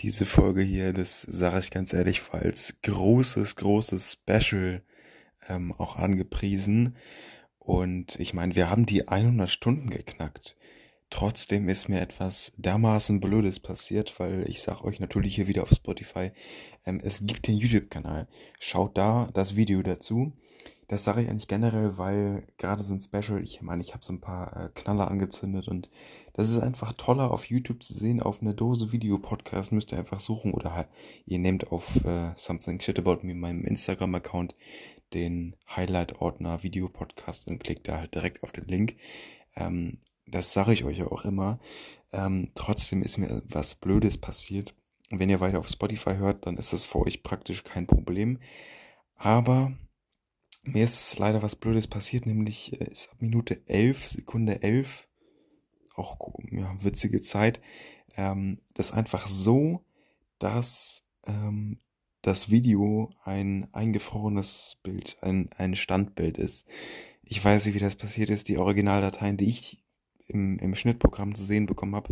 Diese Folge hier, das sage ich ganz ehrlich, war als großes, großes Special ähm, auch angepriesen. Und ich meine, wir haben die 100 Stunden geknackt. Trotzdem ist mir etwas dermaßen Blödes passiert, weil ich sag euch natürlich hier wieder auf Spotify, ähm, es gibt den YouTube-Kanal. Schaut da das Video dazu. Das sage ich eigentlich generell, weil gerade so ein Special, ich meine, ich habe so ein paar äh, Knaller angezündet und das ist einfach toller auf YouTube zu sehen. Auf eine Dose Video-Podcast müsst ihr einfach suchen oder halt, ihr nehmt auf äh, Something Shit About Me, meinem Instagram-Account, den Highlight-Ordner Video-Podcast und klickt da halt direkt auf den Link. Ähm, das sage ich euch ja auch immer. Ähm, trotzdem ist mir was Blödes passiert. Wenn ihr weiter auf Spotify hört, dann ist das für euch praktisch kein Problem. Aber mir ist leider was Blödes passiert, nämlich äh, ist ab Minute 11, Sekunde 11, auch ja, witzige Zeit, ähm, das einfach so, dass ähm, das Video ein eingefrorenes Bild, ein, ein Standbild ist. Ich weiß nicht, wie das passiert ist. Die Originaldateien, die ich im, im Schnittprogramm zu sehen bekommen habe,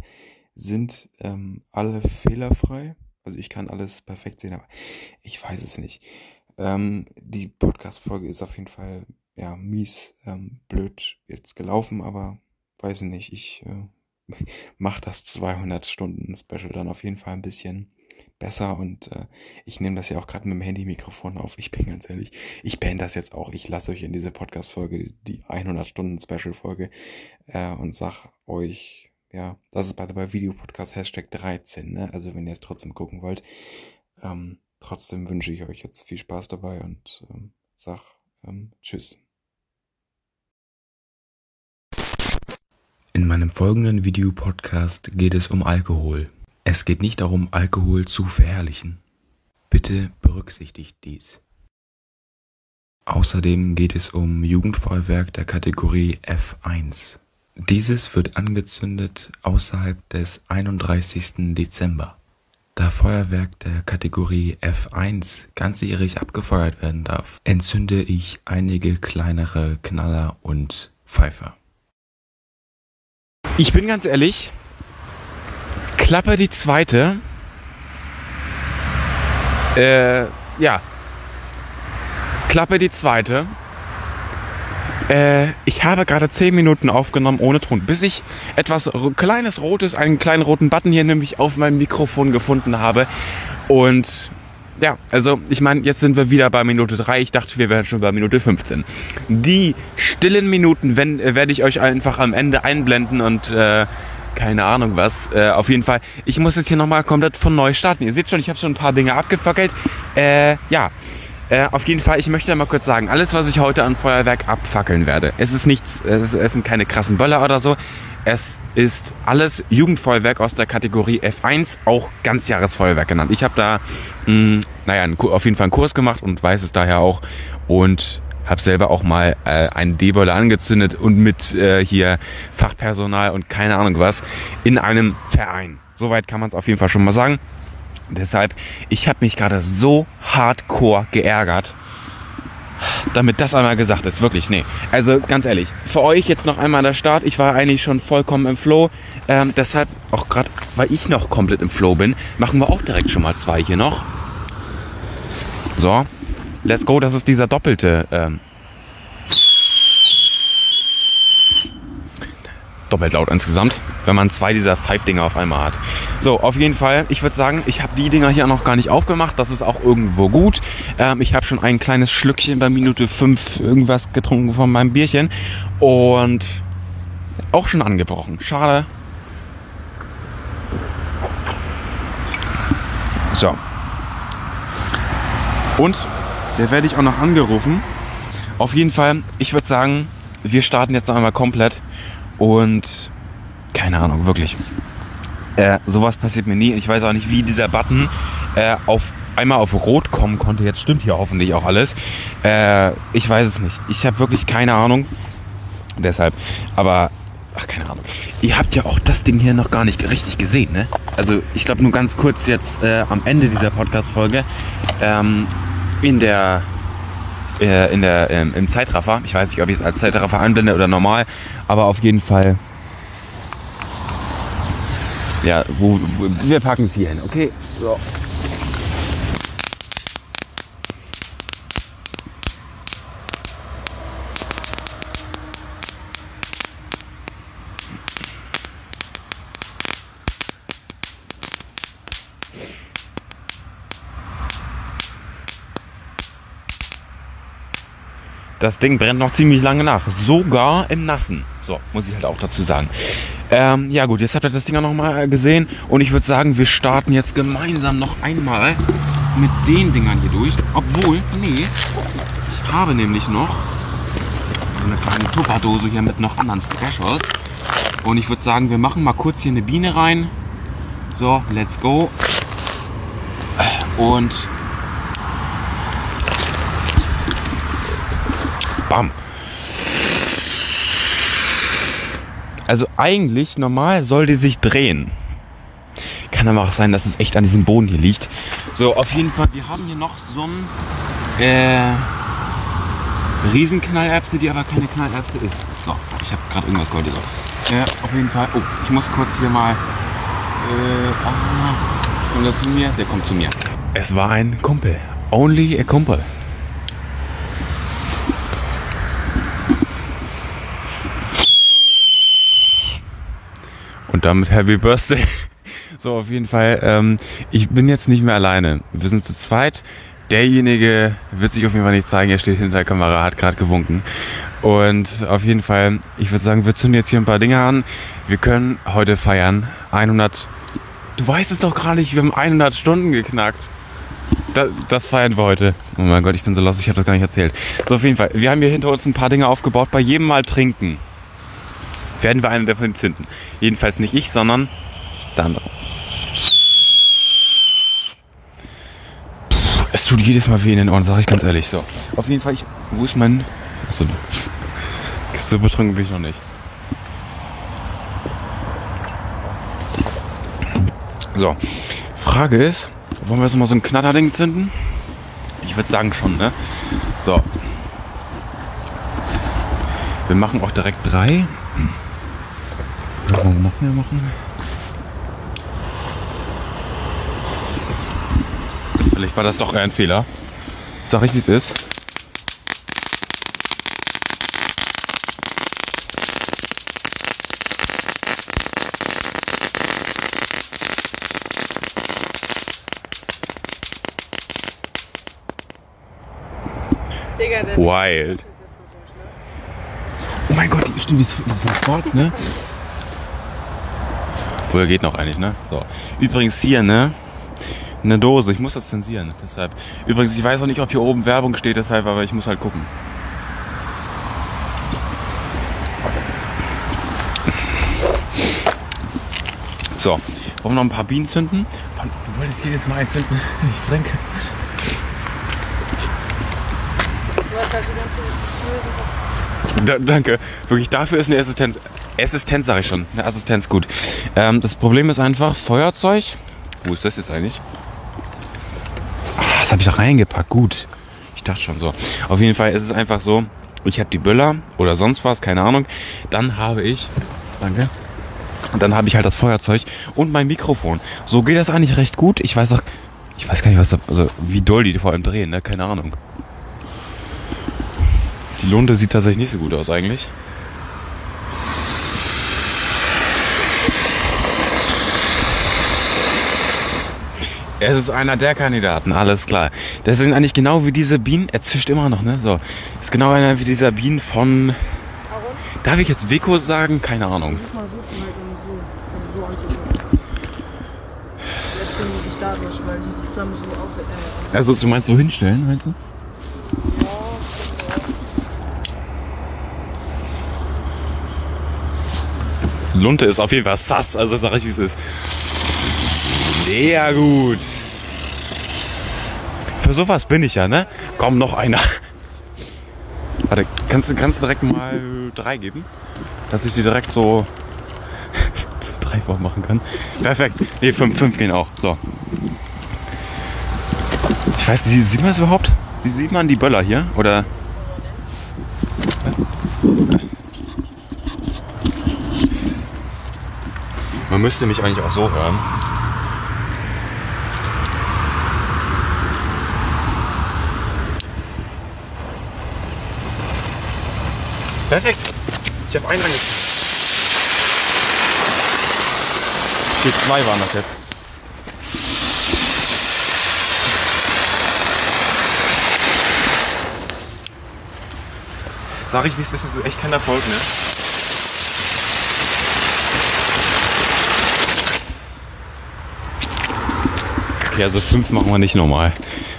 sind ähm, alle fehlerfrei. Also ich kann alles perfekt sehen, aber ich weiß es nicht. Ähm, die Podcast-Folge ist auf jeden Fall ja mies, ähm, blöd jetzt gelaufen, aber weiß nicht, ich äh, mach das 200 Stunden Special dann auf jeden Fall ein bisschen besser und äh, ich nehme das ja auch gerade mit dem Handy-Mikrofon auf. Ich bin ganz ehrlich, ich beende das jetzt auch. Ich lasse euch in diese Podcast-Folge die 100 Stunden Special-Folge äh, und sag euch, ja, das ist bei der Video-Podcast Hashtag 13, ne? Also wenn ihr es trotzdem gucken wollt. Ähm, Trotzdem wünsche ich euch jetzt viel Spaß dabei und ähm, sag ähm, Tschüss. In meinem folgenden Videopodcast geht es um Alkohol. Es geht nicht darum, Alkohol zu verherrlichen. Bitte berücksichtigt dies. Außerdem geht es um Jugendfeuerwerk der Kategorie F1. Dieses wird angezündet außerhalb des 31. Dezember. Da Feuerwerk der Kategorie F1 ganzjährig abgefeuert werden darf, entzünde ich einige kleinere Knaller und Pfeifer. Ich bin ganz ehrlich, Klappe die zweite. Äh, ja. Klappe die zweite. Äh, ich habe gerade 10 Minuten aufgenommen ohne Ton, bis ich etwas kleines Rotes, einen kleinen roten Button hier nämlich auf meinem Mikrofon gefunden habe. Und ja, also ich meine, jetzt sind wir wieder bei Minute 3. Ich dachte, wir wären schon bei Minute 15. Die stillen Minuten wenn, äh, werde ich euch einfach am Ende einblenden und äh, keine Ahnung was. Äh, auf jeden Fall, ich muss jetzt hier nochmal komplett von neu starten. Ihr seht schon, ich habe schon ein paar Dinge abgefackelt. Äh, ja. Äh, auf jeden Fall, ich möchte mal kurz sagen, alles, was ich heute an Feuerwerk abfackeln werde, es ist nichts, es, es sind keine krassen Böller oder so. Es ist alles Jugendfeuerwerk aus der Kategorie F1, auch Ganzjahresfeuerwerk genannt. Ich habe da, mh, hm, naja, einen, auf jeden Fall einen Kurs gemacht und weiß es daher auch. Und habe selber auch mal äh, einen D-Boiler angezündet und mit äh, hier Fachpersonal und keine Ahnung was in einem Verein. Soweit kann man es auf jeden Fall schon mal sagen. Deshalb, ich habe mich gerade so hardcore geärgert, damit das einmal gesagt ist. Wirklich, nee. Also ganz ehrlich, für euch jetzt noch einmal der Start. Ich war eigentlich schon vollkommen im Flow. Ähm, deshalb, auch gerade weil ich noch komplett im Flow bin, machen wir auch direkt schon mal zwei hier noch. So, let's go. Das ist dieser doppelte ähm, doppelt laut insgesamt, wenn man zwei dieser Five-Dinger auf einmal hat. So, auf jeden Fall, ich würde sagen, ich habe die Dinger hier noch gar nicht aufgemacht. Das ist auch irgendwo gut. Ähm, ich habe schon ein kleines Schlückchen bei Minute 5 irgendwas getrunken von meinem Bierchen und auch schon angebrochen. Schade. So. Und der werde ich auch noch angerufen. Auf jeden Fall, ich würde sagen, wir starten jetzt noch einmal komplett und keine Ahnung, wirklich. Äh, sowas passiert mir nie. Ich weiß auch nicht, wie dieser Button äh, auf einmal auf Rot kommen konnte. Jetzt stimmt hier hoffentlich auch alles. Äh, ich weiß es nicht. Ich habe wirklich keine Ahnung. Deshalb. Aber, ach, keine Ahnung. Ihr habt ja auch das Ding hier noch gar nicht richtig gesehen, ne? Also, ich glaube nur ganz kurz jetzt äh, am Ende dieser Podcast-Folge. Ähm, in der äh, in der, ähm, im Zeitraffer. Ich weiß nicht, ob ich es als Zeitraffer anblende oder normal, aber auf jeden Fall Ja, wo, wo, wir packen es hier hin, okay? So. Das Ding brennt noch ziemlich lange nach. Sogar im Nassen. So, muss ich halt auch dazu sagen. Ähm, ja gut, jetzt habt ihr das Ding auch nochmal gesehen. Und ich würde sagen, wir starten jetzt gemeinsam noch einmal mit den Dingern hier durch. Obwohl, nee, ich habe nämlich noch so eine kleine Tupperdose hier mit noch anderen Specials. Und ich würde sagen, wir machen mal kurz hier eine Biene rein. So, let's go. Und bam. Also eigentlich normal soll die sich drehen. Kann aber auch sein, dass es echt an diesem Boden hier liegt. So, auf jeden Fall, wir haben hier noch so ein äh, Riesenknallerbse, die aber keine Knallerbse ist. So, ich habe gerade irgendwas gehört. So. Äh, auf jeden Fall. Oh, ich muss kurz hier mal. Äh, ah, kommt er zu mir? Der kommt zu mir. Es war ein Kumpel. Only a Kumpel. Und damit Happy Birthday. So, auf jeden Fall. Ähm, ich bin jetzt nicht mehr alleine. Wir sind zu zweit. Derjenige wird sich auf jeden Fall nicht zeigen. Er steht hinter der Kamera, hat gerade gewunken. Und auf jeden Fall, ich würde sagen, wir zünden jetzt hier ein paar Dinge an. Wir können heute feiern. 100. Du weißt es doch gar nicht. Wir haben 100 Stunden geknackt. Das, das feiern wir heute. Oh mein Gott, ich bin so los, ich habe das gar nicht erzählt. So, auf jeden Fall. Wir haben hier hinter uns ein paar Dinge aufgebaut. Bei jedem Mal trinken werden wir eine davon zünden. Jedenfalls nicht ich, sondern der andere. Es tut jedes Mal weh in den Ohren, sage ich ganz ehrlich. So, auf jeden Fall, ich, wo ist mein... Achso, so betrunken bin ich noch nicht. So, Frage ist, wollen wir jetzt mal so ein Knatterding zünden? Ich würde sagen schon, ne? So. Wir machen auch direkt drei. Wollen wir noch mehr machen? Vielleicht war das doch ein Fehler. Sag ich, wie es ist. Wild. Oh mein Gott, die, stimmt, die ist, die ist von Schwarz, ne? Wohl geht noch eigentlich, ne? So. Übrigens hier, ne? Eine Dose. Ich muss das zensieren, deshalb. Übrigens, ich weiß auch nicht, ob hier oben Werbung steht, deshalb, aber ich muss halt gucken. So. Wollen wir noch ein paar Bienen zünden? Du wolltest jedes Mal einzünden, wenn ich trinke. Du hast halt die ganze Da, danke. Wirklich, dafür ist eine Assistenz. Assistenz sage ich schon. Eine Assistenz gut. Ähm, das Problem ist einfach, Feuerzeug. Wo ist das jetzt eigentlich? Ah, das habe ich da reingepackt. Gut. Ich dachte schon so. Auf jeden Fall ist es einfach so, ich habe die Böller oder sonst was, keine Ahnung. Dann habe ich. Danke. Dann habe ich halt das Feuerzeug und mein Mikrofon. So geht das eigentlich recht gut. Ich weiß auch. Ich weiß gar nicht, was da, also wie doll die vor allem drehen, ne? Keine Ahnung. Die Lunte sieht tatsächlich nicht so gut aus eigentlich. Es ist einer der Kandidaten, alles klar. Das sind eigentlich genau wie diese Bienen. Er zischt immer noch, ne? So. Das ist genau einer wie dieser Bienen von. Aaron, Darf ich jetzt Weko sagen? Keine Ahnung. also Also du meinst so hinstellen, meinst du? Lunte ist auf jeden Fall sass, also sag ich wie es ist. Sehr gut. Für sowas bin ich ja, ne? Komm, noch einer. Warte, kannst du, kannst du direkt mal drei geben? Dass ich die direkt so das drei machen kann. Perfekt. Nee, fünf, fünf gehen auch. So. Ich weiß nicht, sieht man das überhaupt? Sie- Sieht man die Böller hier? Oder? Man müsste mich eigentlich auch so hören. Perfekt. Ich habe einen reingekriegt. Okay, zwei waren das jetzt. Sag ich, wie es ist, das ist echt kein Erfolg, ne? Okay, also fünf machen wir nicht normal.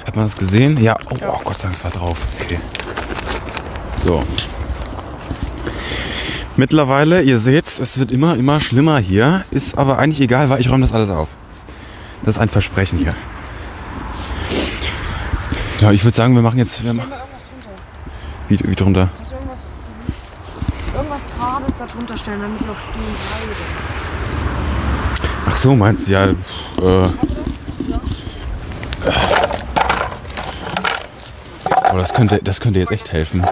Hat man das gesehen? Ja. Oh, oh Gott sei Dank, es war drauf. Okay. So. Mittlerweile, ihr seht, es wird immer, immer schlimmer hier. Ist aber eigentlich egal, weil ich räume das alles auf. Das ist ein Versprechen hier. Genau, ich würde sagen, wir machen jetzt. Wir irgendwas drunter. wie, wie drunter? Kannst du irgendwas, irgendwas Hartes da drunter stellen, damit noch stehen bleibt. Ach so, meinst du ja. Äh, oh, das könnte, das könnte jetzt echt helfen.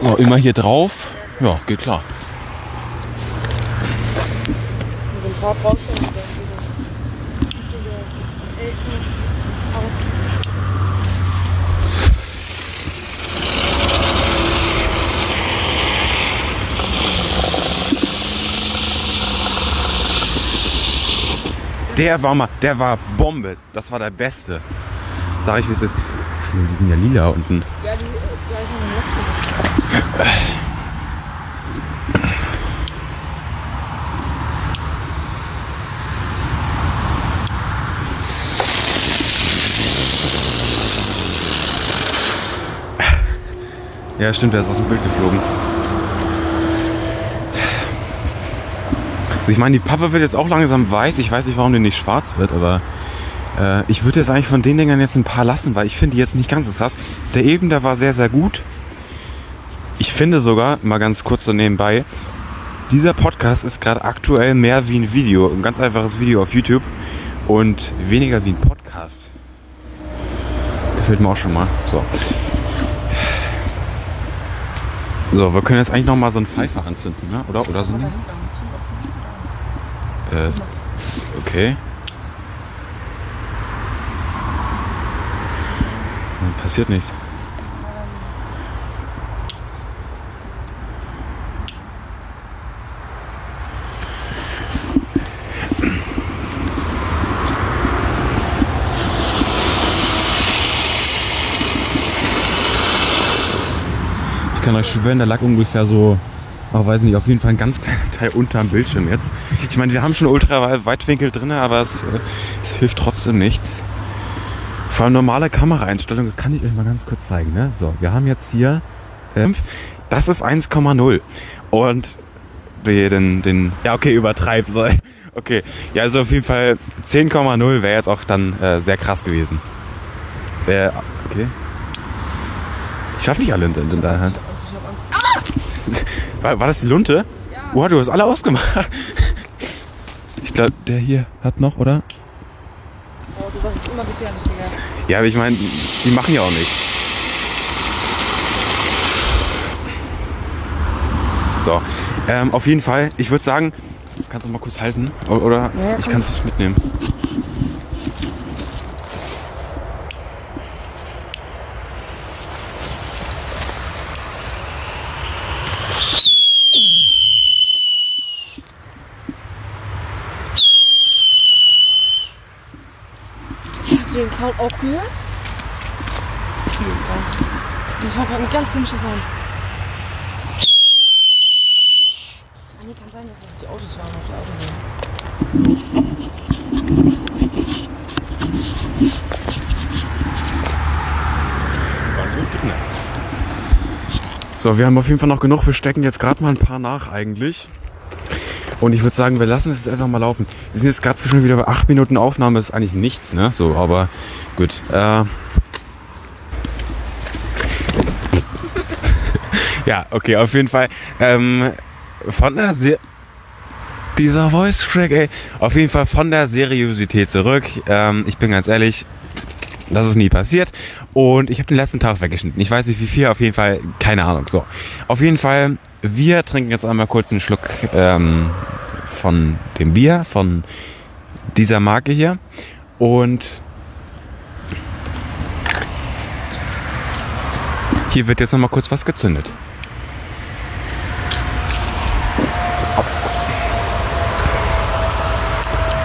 So, immer hier drauf. Ja, geht klar. Paar draufstellen. und dann Der war mal, der war Bombe. Das war der Beste. Sag ich, wie es ist. Die sind ja lila unten. Ja, die, da ist noch Ja, stimmt, der ist aus dem Bild geflogen. Ich meine, die Pappe wird jetzt auch langsam weiß. Ich weiß nicht, warum die nicht schwarz wird, aber äh, ich würde jetzt eigentlich von den Dingern jetzt ein paar lassen, weil ich finde die jetzt nicht ganz so krass. Der eben, der war sehr, sehr gut. Ich finde sogar, mal ganz kurz so nebenbei, dieser Podcast ist gerade aktuell mehr wie ein Video, ein ganz einfaches Video auf YouTube und weniger wie ein Podcast. Gefällt mir auch schon mal. So. So, wir können jetzt eigentlich noch mal so einen Pfeifer anzünden, ne? oder? Oder so ein Ding? Äh, okay. Äh, Passiert nichts. Kann euch schwören, der lag ungefähr so, ach, weiß nicht, auf jeden Fall ein ganz kleiner Teil unterm Bildschirm jetzt. Ich meine, wir haben schon ultra Weitwinkel drin, aber es, äh, es hilft trotzdem nichts. Vor allem normale Kameraeinstellungen kann ich euch mal ganz kurz zeigen. Ne? So, wir haben jetzt hier, ähm, das ist 1,0 und den, den, ja okay, übertreib, so, okay, ja also auf jeden Fall 10,0 wäre jetzt auch dann äh, sehr krass gewesen. Äh, okay. Ich schaffe nicht alle in, in deiner Hand. Also ich hab Angst. War, war das die Lunte? Ja. Boah, du hast alle ausgemacht. Ich glaube, der hier hat noch, oder? Oh, du warst immer gefährlich, Digga. Ja, aber ich meine, die machen ja auch nichts. So, ähm, auf jeden Fall, ich würde sagen, kannst du mal kurz halten? Oder Ja, ich komm. kann es mitnehmen. Sound auch gehört? Den Sound. Das war gerade ein ganz komischer Sound. Ah, nee, kann sein, dass das die Autos waren auf der Autobahn. So, wir haben auf jeden Fall noch genug. Wir stecken jetzt gerade mal ein paar nach eigentlich. Und ich würde sagen, wir lassen es einfach mal laufen. Wir sind jetzt gerade schon wieder bei 8 Minuten Aufnahme. Das ist eigentlich nichts, ne? So, aber gut. Äh ja, okay, auf jeden Fall. Ähm, von der Se dieser Voice Crack, ey. Auf jeden Fall von der Seriosität zurück. Ähm, ich bin ganz ehrlich, das ist nie passiert. Und ich habe den letzten Tag weggeschnitten. Ich weiß nicht wie viel, auf jeden Fall, keine Ahnung. So, auf jeden Fall, wir trinken jetzt einmal kurz einen Schluck ähm, von dem Bier, von dieser Marke hier. Und hier wird jetzt noch mal kurz was gezündet.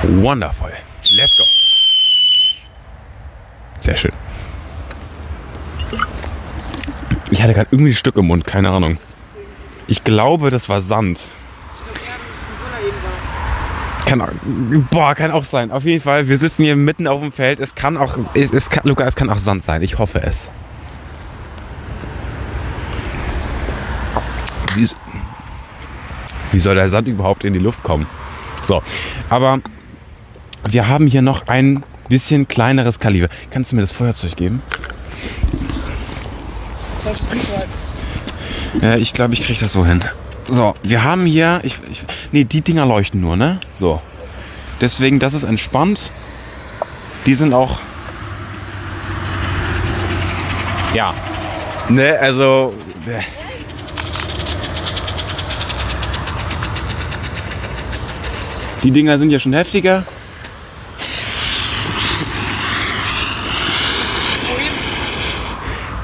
Wonderful. Let's go. Sehr schön. Ich hatte gerade irgendwie ein Stück im Mund, keine Ahnung. Ich glaube, das war Sand. Kann, boah, kann auch sein. Auf jeden Fall, wir sitzen hier mitten auf dem Feld. Es kann auch, es, es kann, Luca, es kann auch Sand sein. Ich hoffe es. Wie, wie soll der Sand überhaupt in die Luft kommen? So, aber wir haben hier noch ein bisschen kleineres Kaliber. Kannst du mir das Feuerzeug geben? Das? Ja, ich glaube, ich kriege das so hin. So, wir haben hier, ich, ich, nee, die Dinger leuchten nur, ne? So. Deswegen, das ist entspannt. Die sind auch, ja, ne, also, die Dinger sind ja schon heftiger.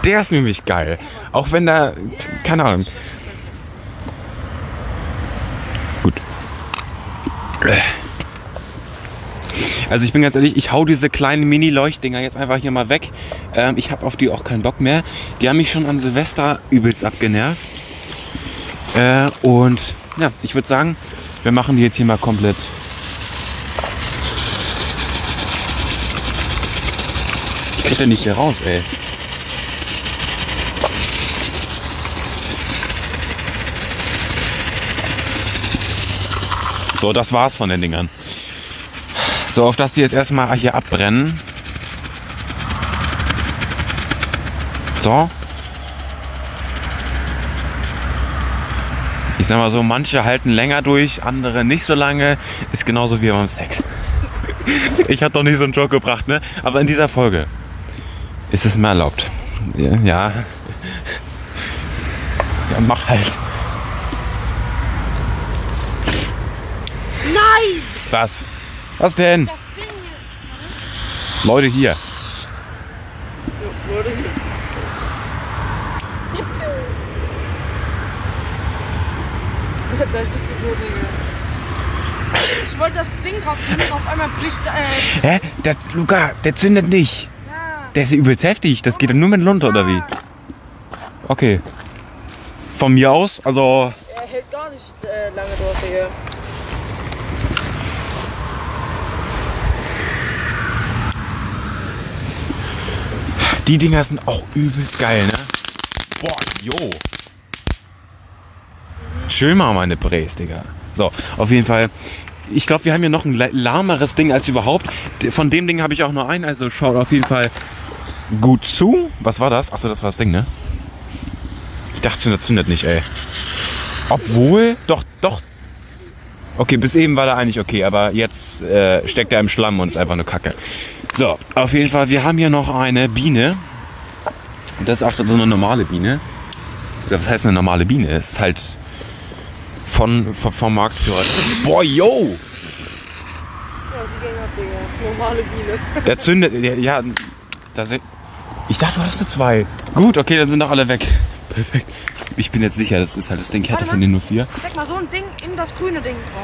Der ist nämlich geil. Auch wenn da, keine Ahnung. Gut. Also ich bin ganz ehrlich, ich hau diese kleinen Mini-Leuchtdinger jetzt einfach hier mal weg. Ähm, ich habe auf die auch keinen Bock mehr. Die haben mich schon an Silvester übelst abgenervt. Äh, und ja, ich würde sagen, wir machen die jetzt hier mal komplett. Ich krieg den nicht hier raus, ey. So, das war's von den Dingern. So, auf dass die jetzt erstmal hier abbrennen. So. Ich sag mal so, manche halten länger durch, andere nicht so lange. Ist genauso wie beim Sex. Ich hab doch nicht so einen Joke gebracht, ne? Aber in dieser Folge ist es mir erlaubt. Ja. Ja, ja mach halt. Nein! Was? Was denn? Das Ding hier. Leute hier. Ja, Leute, hier. Ja. Gleich bist du so, Digga. Ich wollte das Ding rausnehmen, auf einmal bricht, äh, Hä? Der, Luca, der zündet nicht. ja. Der ist ja übelst heftig. Das geht dann nur mit runter, oder wie? Okay. Von mir aus, also. Er hält gar nicht äh, lange dort, Digga. Die Dinger sind auch übelst geil, ne? Boah, jo. Chill mal meine Bres, Digga. So, auf jeden Fall. Ich glaube, wir haben hier noch ein la- lahmeres Ding als überhaupt. Von dem Ding habe ich auch nur einen, also schaut auf jeden Fall gut zu. Was war das? Achso, das war das Ding, ne? Ich dachte schon, das zündet nicht, ey. Obwohl, doch, doch. Okay, bis eben war er eigentlich okay, aber jetzt äh, steckt er im Schlamm und ist einfach nur Kacke. So, auf jeden Fall, wir haben hier noch eine Biene. Das ist auch so eine normale Biene. Was heißt eine normale Biene? Ist halt von, von vom Marktführer. Boah, yo! Ja, die Gänger, Digga. Normale Biene. Der zündet. Der, ja, da se- ich dachte, du hast nur zwei. Gut, okay, dann sind doch alle weg. Perfekt. Ich bin jetzt sicher, das ist halt das Ding. Ich hatte Warte von denen nur vier. Steck mal so ein Ding in das grüne Ding. Oh.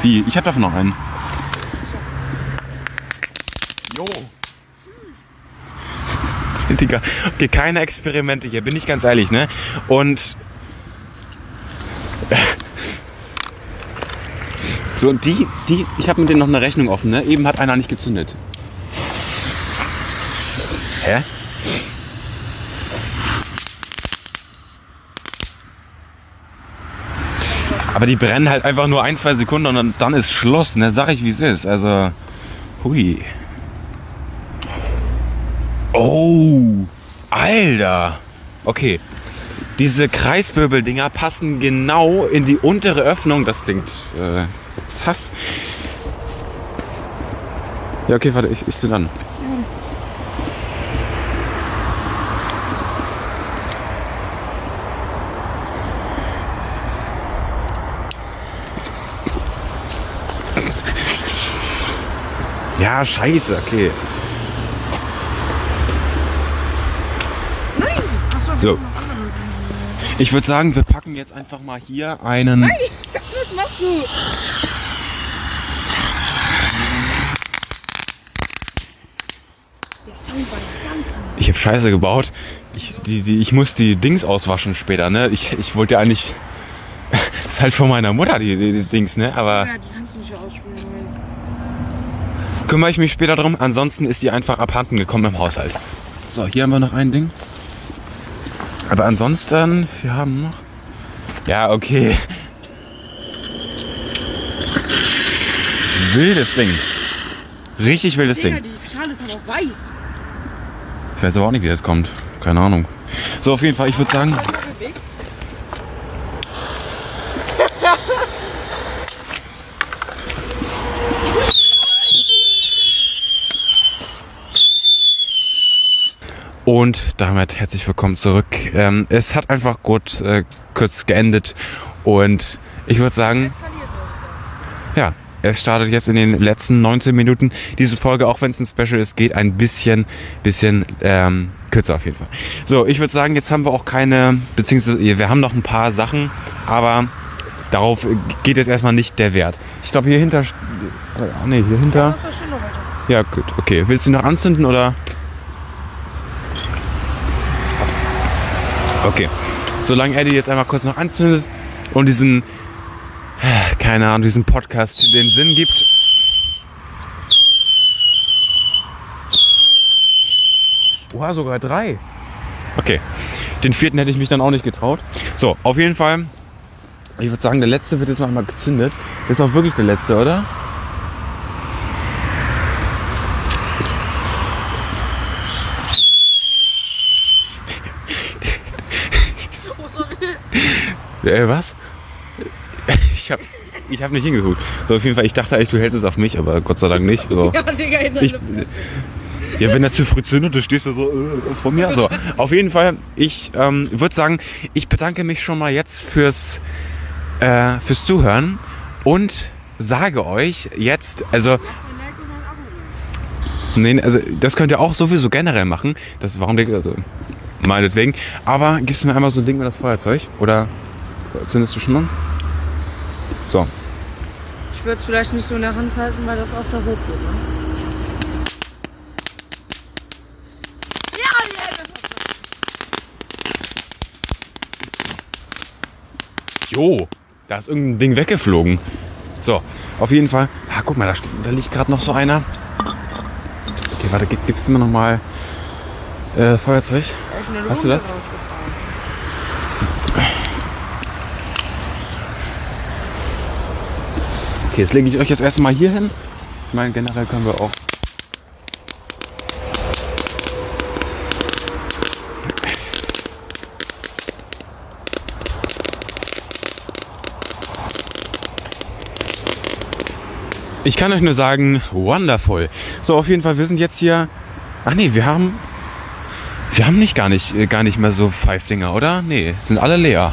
Wie? Ich habe davon noch einen. Jo. Digga, okay, keine Experimente hier, bin ich ganz ehrlich, ne? Und. So, und die, die, ich habe mit denen noch eine Rechnung offen, ne? Eben hat einer nicht gezündet. Hä? Aber die brennen halt einfach nur ein, zwei Sekunden und dann, dann ist Schluss, ne? Sag ich, wie es ist. Also, hui. Oh, Alter. Okay. Diese Kreiswirbeldinger passen genau in die untere Öffnung. Das klingt äh, sass. Ja, okay, warte, ich, ich sind an. Ja, scheiße, okay. Nein! So. Ich würde sagen, wir packen jetzt einfach mal hier einen. Was machst du? Der Song war ganz anders. Ich habe Scheiße gebaut. Ich, die, die, ich muss die Dings auswaschen später, ne? Ich, ich wollte ja eigentlich. Das ist halt von meiner Mutter, die, die, die Dings, ne? Aber Ja, die kannst du nicht mehr ausspielen. Kümmere ich mich später drum. Ansonsten ist die einfach abhanden gekommen im Haushalt. So, hier haben wir noch ein Ding. Aber ansonsten, wir haben noch. Ja, okay. Wildes Ding. Richtig wildes Digga, Ding. die Schale ist aber auch weiß. Ich weiß aber auch nicht, wie das kommt. Keine Ahnung. So, auf jeden Fall, ich würde sagen, Und damit herzlich willkommen zurück. Ähm, es hat einfach gut äh, kurz geendet und ich würde sagen, ja, es startet jetzt in den letzten 19 Minuten. Diese Folge, auch wenn es ein Special ist, geht ein bisschen, bisschen ähm, kürzer auf jeden Fall. So, ich würde sagen, jetzt haben wir auch keine, beziehungsweise wir haben noch ein paar Sachen, aber darauf geht jetzt erstmal nicht der Wert. Ich glaube hier hinter, ah nee, hier hinter. Ja, gut, okay. Willst du noch anzünden oder? Okay. Solange Eddie jetzt einmal kurz noch anzündet und diesen, keine Ahnung, diesen Podcast den Sinn gibt. Oha, sogar drei. Okay. Den vierten hätte ich mich dann auch nicht getraut. So, auf jeden Fall. Ich würde sagen, der letzte wird jetzt noch einmal gezündet. Ist auch wirklich der letzte, oder? So, sorry. Äh, was? Ich hab, ich hab nicht hingeguckt. So, auf jeden Fall, ich dachte eigentlich, du hältst es auf mich, aber Gott sei Dank nicht. So. Ja, Digga, Ich, ja, wenn er zu früh zündet, du stehst da so äh, vor mir. So, auf jeden Fall, ich ähm, würde sagen, ich bedanke mich schon mal jetzt fürs, äh, fürs Zuhören und sage euch jetzt, also, nee, also das könnt ihr auch sowieso generell machen. Das, warum, also, meinetwegen. Aber gibst du mir einmal so ein Ding mit das Feuerzeug? Oder zündest du schon mal? So, Ich würde es vielleicht nicht so in der Hand halten, weil das auch da hochgeht, ne? Ja, die Hände Jo, da ist irgendein Ding weggeflogen. So, auf jeden Fall. Ah, guck mal, da, steht, da liegt gerade noch so einer. Okay, warte, gib, gibst du mir noch mal äh, Feuerzeug? Hast du das? Okay, jetzt lege ich euch jetzt erstmal hier hin. Ich meine, generell können wir auch. Ich kann euch nur sagen, wonderful. So, auf jeden Fall, wir sind jetzt hier. Ach nee, wir haben. Wir haben nicht gar nicht, äh, gar nicht mehr so Five-Dinger, oder? Nee, sind alle leer.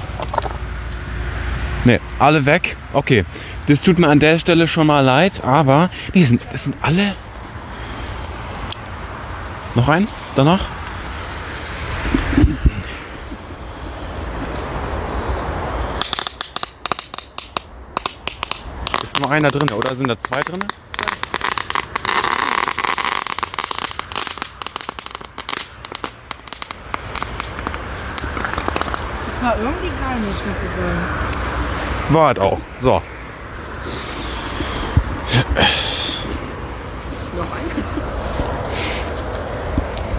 Nee, alle weg. Okay. Das tut mir an der Stelle schon mal leid, aber. Nee, das sind, das sind alle. Noch ein? Danach? Ist nur einer drin, oder sind da zwei drin? Das war irgendwie geil, muss ich sagen. War es auch. So. Noch ein?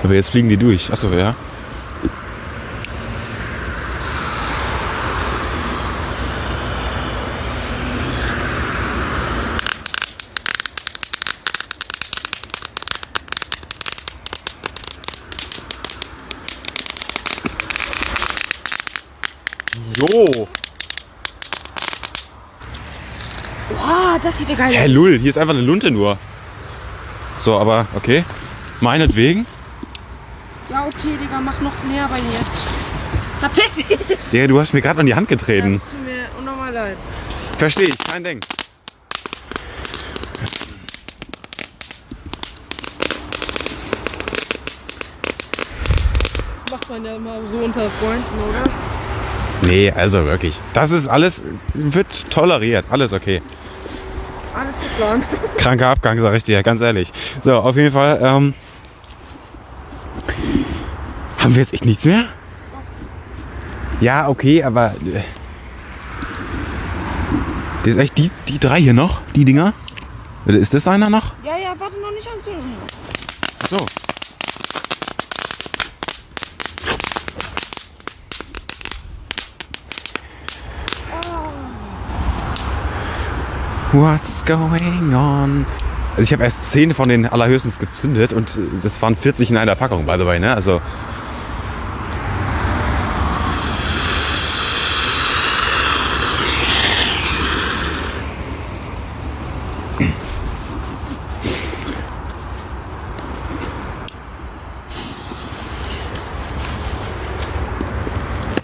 Aber jetzt fliegen die durch. Achso, ja. das wieder geil. Hä, Lull, hier ist einfach eine Lunte nur. So, aber okay. Meinetwegen. Ja, okay, Digga, mach noch mehr bei mir. Verpiss dich! Digga, du hast mir gerade an die Hand getreten. Ja, das tut mir unnormal leid. Verstehe ich, kein Ding. Macht man ja immer so unter Freunden, oder? Nee, also wirklich. Das ist alles, wird toleriert. Alles okay. Alles geplant. Kranker Abgang, sag ich dir, ganz ehrlich. So, auf jeden Fall, ähm, haben wir jetzt echt nichts mehr? Ja, okay, aber äh, das ist echt die, die drei hier noch, die Dinger? Ist das einer noch? Ja, ja, warte noch nicht anzünden. So. What's going on? Also ich habe erst 10 von den allerhöchstens gezündet und äh, das waren 40 in einer Packung, by the way, ne? Also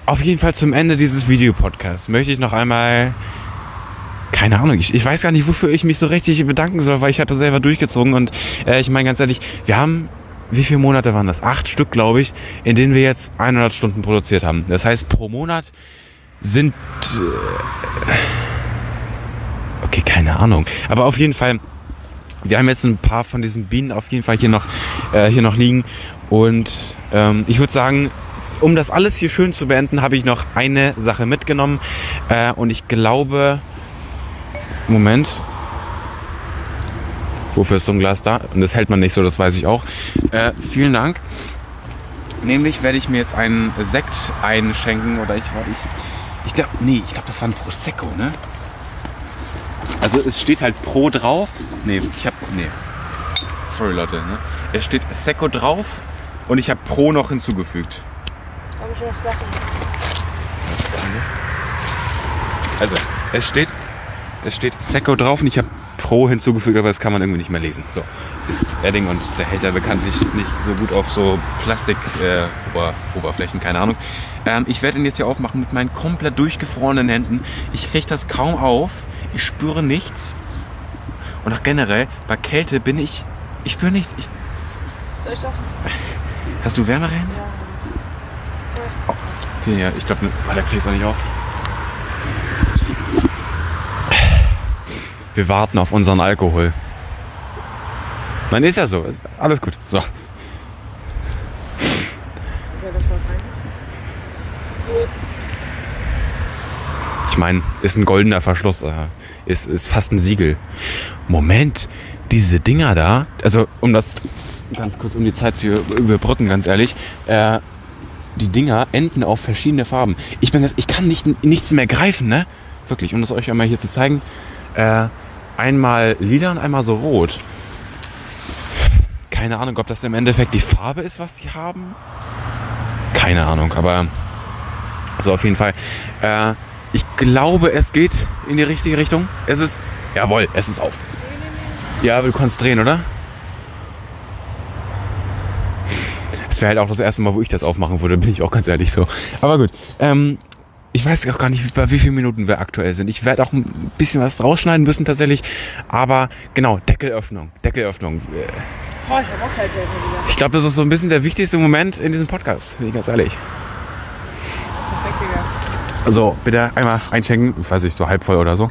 Auf jeden Fall zum Ende dieses Videopodcasts möchte ich noch einmal, keine Ahnung, ich, ich weiß gar nicht, wofür ich mich so richtig bedanken soll, weil ich hatte selber durchgezogen und äh, ich meine ganz ehrlich, wir haben, wie viele Monate waren das? Acht Stück, glaube ich, in denen wir jetzt 100 Stunden produziert haben. Das heißt, pro Monat sind, äh, okay, keine Ahnung, aber auf jeden Fall, wir haben jetzt ein paar von diesen Bienen auf jeden Fall hier noch, äh, hier noch liegen und ähm, ich würde sagen, um das alles hier schön zu beenden, habe ich noch eine Sache mitgenommen. Äh, und ich glaube, Moment. Wofür ist so ein Glas da? Und das hält man nicht so, das weiß ich auch. Äh, vielen Dank. Nämlich werde ich mir jetzt einen Sekt einschenken oder ich ich ich glaube nee, ich glaube das war ein Prosecco, ne? Also es steht halt Pro drauf. Nee, ich habe nee. Sorry Leute, ne? Es steht Secco drauf und ich habe Pro noch hinzugefügt. Habe ich was lachen. Also, es steht, es steht Secco drauf und ich habe Pro hinzugefügt, aber das kann man irgendwie nicht mehr lesen. So, ist Edding und der hält ja bekanntlich nicht so gut auf so Plastik äh, keine Ahnung. Ähm, ich werde ihn jetzt hier aufmachen mit meinen komplett durchgefrorenen Händen. Ich kriege das kaum auf. Ich spüre nichts. Und auch generell, bei Kälte bin ich, ich spüre nichts. Ich, Soll ich sagen? hast du wärmere Hände? Ja. Okay, ja, ich glaube, oh, der kriegt es auch nicht auf. Wir warten auf unseren Alkohol. Nein, ist ja so. Ist alles gut. So. Ich meine, ist ein goldener Verschluss. äh, Ist, ist fast ein Siegel. Moment, diese Dinger da, also um das ganz kurz um die Zeit zu überbrücken, ganz ehrlich, äh, die Dinger enden auf verschiedene Farben. Ich bin ich kann nicht, nichts mehr greifen, ne? Wirklich, um das euch einmal hier zu zeigen. Äh, einmal lila und einmal so rot. Keine Ahnung, ob das im Endeffekt die Farbe ist, was sie haben. Keine Ahnung, aber also auf jeden Fall. Äh, ich glaube, es geht in die richtige Richtung. Es ist, jawohl, es ist auf. Ja, du kannst drehen, oder? Es wäre halt auch das erste Mal, wo ich das aufmachen würde, bin ich auch ganz ehrlich so. Aber gut. Ähm, ich weiß auch gar nicht, bei wie vielen Minuten wir aktuell sind. Ich werde auch ein bisschen was rausschneiden müssen tatsächlich. Aber genau, Deckelöffnung. Deckelöffnung. Oh, ich habe auch wieder. Ich glaube, das ist so ein bisschen der wichtigste Moment in diesem Podcast, bin ich ganz ehrlich. Perfekt, Digga. Also, bitte einmal einschenken. Ich weiß nicht, so halb voll oder so.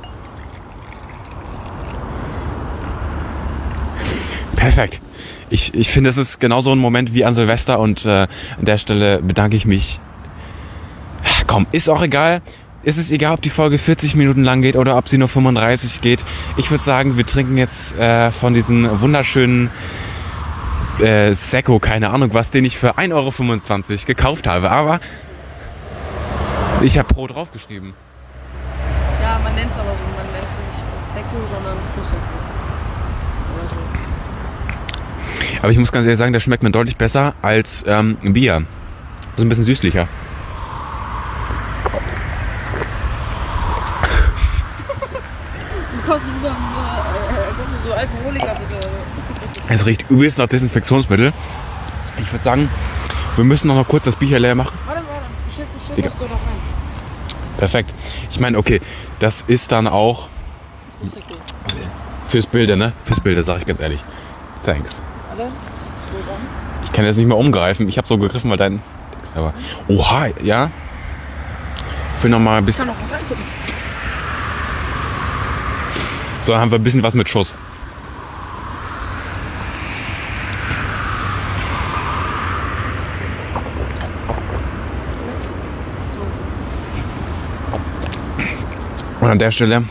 Perfekt. Ich, ich finde, es ist genauso ein Moment wie an Silvester und äh, an der Stelle bedanke ich mich. Komm, ist auch egal. Ist es egal, ob die Folge 40 Minuten lang geht oder ob sie nur 35 geht. Ich würde sagen, wir trinken jetzt äh, von diesen wunderschönen äh, Secco, keine Ahnung was, den ich für 1,25 Euro gekauft habe. Aber ich habe Pro draufgeschrieben. Ja, man nennt es aber so. Man nennt es nicht Sekko, sondern Prosecco. So. Aber ich muss ganz ehrlich sagen, der schmeckt mir deutlich besser als ähm, Bier. So ein bisschen süßlicher. Du kommst rüber wie so, äh, als ob du so Alkoholiker bist. oder so. Es riecht übelst nach Desinfektionsmittel. Ich würde sagen, wir müssen noch mal kurz das Bier hier leer machen. Warte, warte. Egal. das doch rein. Perfekt. Ich meine, okay, das ist dann auch fürs Bilde, ne? Fürs Bilde, sag ich ganz ehrlich. Thanks. Ich kann jetzt nicht mehr umgreifen. Ich habe so gegriffen, weil dein demnächst. Aber oha, ja. Ich will noch mal ein bisschen. So, dann haben wir ein bisschen was mit Schuss. An der Stelle,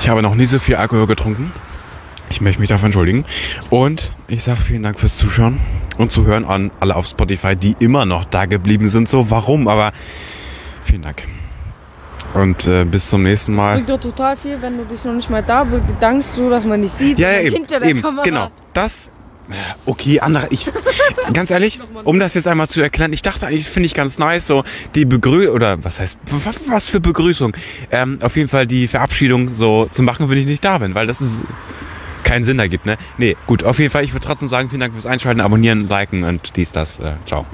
ich habe noch nie so viel Alkohol getrunken. Ich möchte mich dafür entschuldigen. Und ich sage vielen Dank fürs Zuschauen und Zuhören an alle auf Spotify, die immer noch da geblieben sind. So, warum? Aber vielen Dank. Und äh, bis zum nächsten Mal. Bringt doch total viel, wenn du dich noch nicht mal da bedankst, so dass man nicht sieht. Ja, ja, eben, hinter der eben Kamera. genau. Das, okay, andere, ich, ganz ehrlich, um das jetzt einmal zu erklären, ich dachte eigentlich, finde ich ganz nice, so die Begrü, oder was heißt, was für Begrüßung, ähm, auf jeden Fall die Verabschiedung so zu machen, wenn ich nicht da bin, weil das ist keinen Sinn ergibt, ne? Nee, gut, auf jeden Fall, ich würde trotzdem sagen, vielen Dank fürs Einschalten, abonnieren, liken und dies, das, äh, ciao.